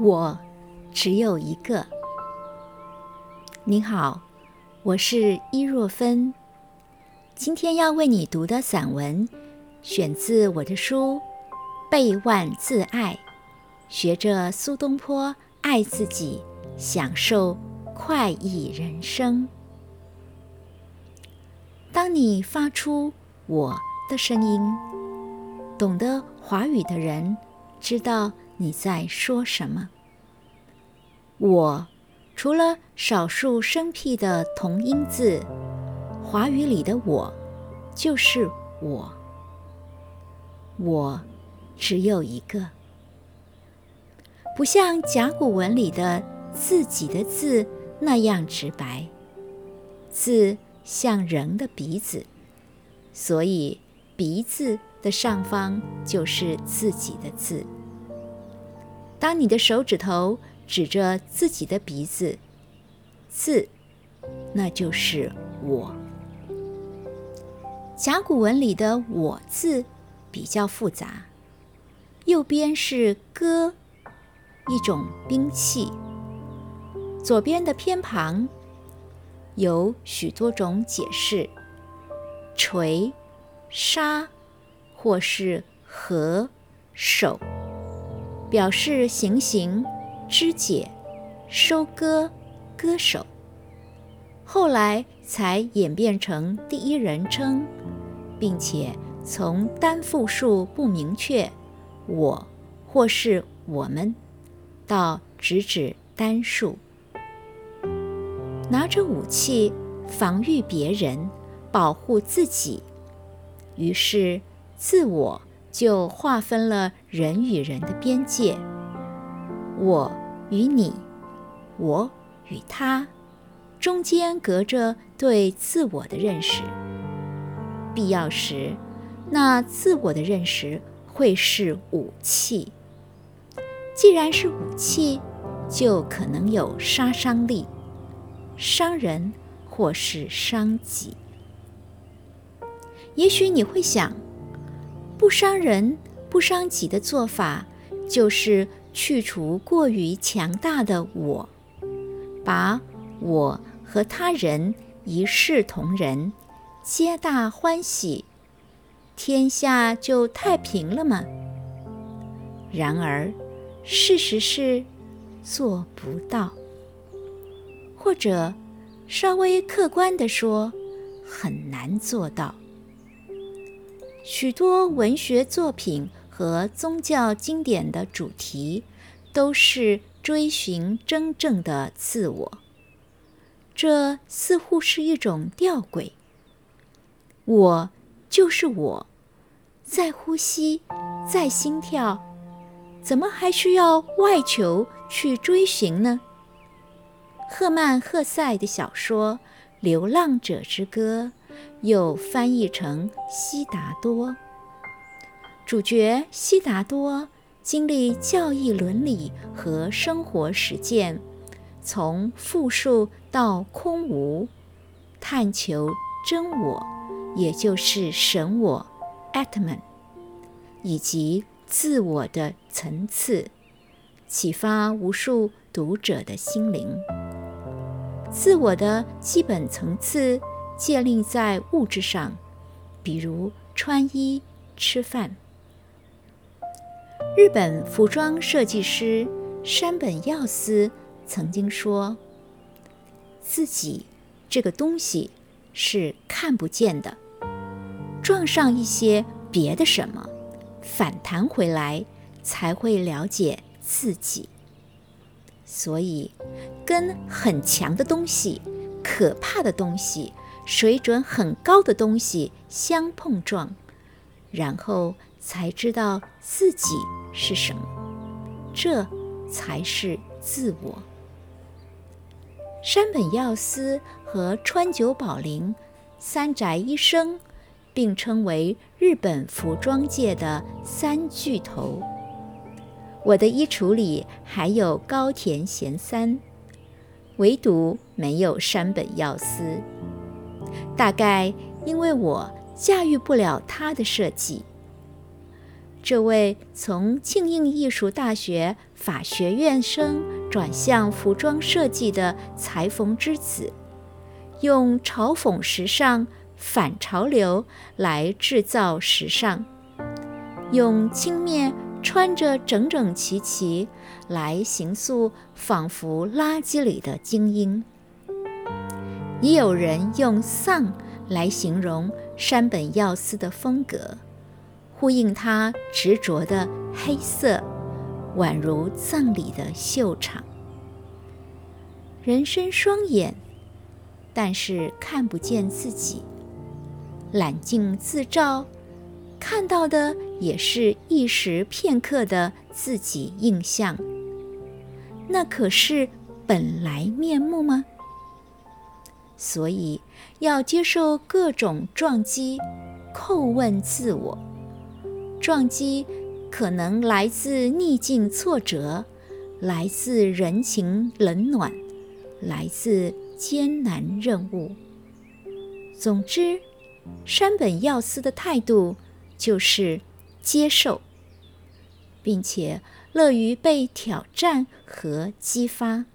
我只有一个。您好，我是伊若芬。今天要为你读的散文，选自我的书《背万自爱》，学着苏东坡爱自己，享受快意人生。当你发出“我”的声音，懂得华语的人知道。你在说什么？我除了少数生僻的同音字，华语里的我就是我。我只有一个，不像甲骨文里的自己的字那样直白。字像人的鼻子，所以鼻子的上方就是自己的字。当你的手指头指着自己的鼻子，字，那就是我。甲骨文里的“我”字比较复杂，右边是戈，一种兵器；左边的偏旁有许多种解释，锤、杀，或是合、手。表示行刑、肢解、收割、割手，后来才演变成第一人称，并且从单复数不明确“我”或是“我们”，到直指单数。拿着武器防御别人、保护自己，于是自我。就划分了人与人的边界，我与你，我与他，中间隔着对自我的认识。必要时，那自我的认识会是武器。既然是武器，就可能有杀伤力，伤人或是伤己。也许你会想。不伤人、不伤己的做法，就是去除过于强大的我，把我和他人一视同仁，皆大欢喜，天下就太平了吗？然而，事实是做不到，或者稍微客观地说，很难做到。许多文学作品和宗教经典的主题都是追寻真正的自我，这似乎是一种吊诡。我就是我，在呼吸，在心跳，怎么还需要外求去追寻呢？赫曼·赫塞的小说《流浪者之歌》。又翻译成悉达多。主角悉达多经历教义伦理和生活实践，从复数到空无，探求真我，也就是神我 （Atman） 以及自我的层次，启发无数读者的心灵。自我的基本层次。建立在物质上，比如穿衣、吃饭。日本服装设计师山本耀司曾经说：“自己这个东西是看不见的，撞上一些别的什么，反弹回来才会了解自己。所以，跟很强的东西、可怕的东西。”水准很高的东西相碰撞，然后才知道自己是什么，这才是自我。山本耀司和川久保玲、三宅一生并称为日本服装界的三巨头。我的衣橱里还有高田贤三，唯独没有山本耀司。大概因为我驾驭不了他的设计。这位从庆应艺术大学法学院生转向服装设计的裁缝之子，用嘲讽时尚、反潮流来制造时尚，用轻蔑穿着整整齐齐来形塑仿佛垃圾里的精英。也有人用丧来形容山本耀司的风格。呼应他执着的黑色，宛如葬礼的秀场。人生双眼，但是看不见自己；揽镜自照，看到的也是一时片刻的自己印象。那可是本来面目吗？所以要接受各种撞击，叩问自我。撞击可能来自逆境挫折，来自人情冷暖，来自艰难任务。总之，山本耀司的态度就是接受，并且乐于被挑战和激发。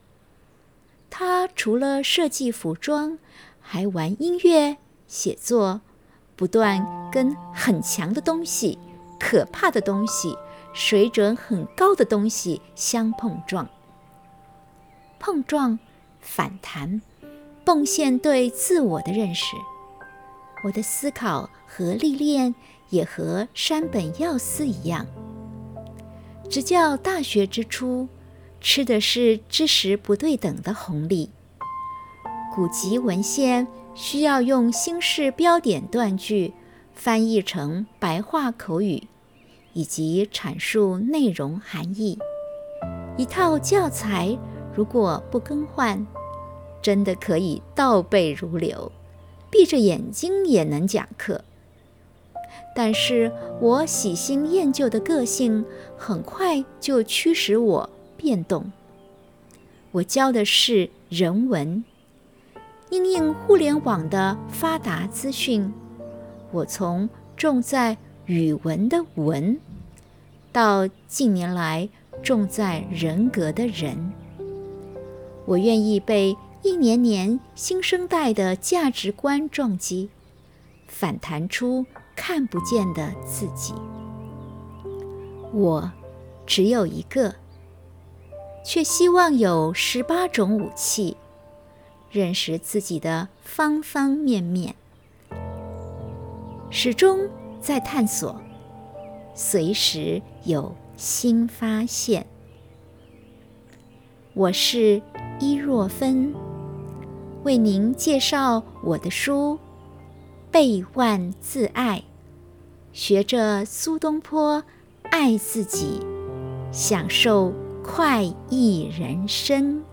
他除了设计服装，还玩音乐、写作，不断跟很强的东西。可怕的东西，水准很高的东西相碰撞，碰撞、反弹、奉献对自我的认识。我的思考和历练也和山本耀司一样。执教大学之初，吃的是知识不对等的红利。古籍文献需要用新式标点断句。翻译成白话口语，以及阐述内容含义。一套教材如果不更换，真的可以倒背如流，闭着眼睛也能讲课。但是我喜新厌旧的个性，很快就驱使我变动。我教的是人文，因应互联网的发达资讯。我从重在语文的文，到近年来重在人格的人，我愿意被一年年新生代的价值观撞击，反弹出看不见的自己。我只有一个，却希望有十八种武器，认识自己的方方面面。始终在探索，随时有新发现。我是伊若芬，为您介绍我的书《背万自爱》，学着苏东坡爱自己，享受快意人生。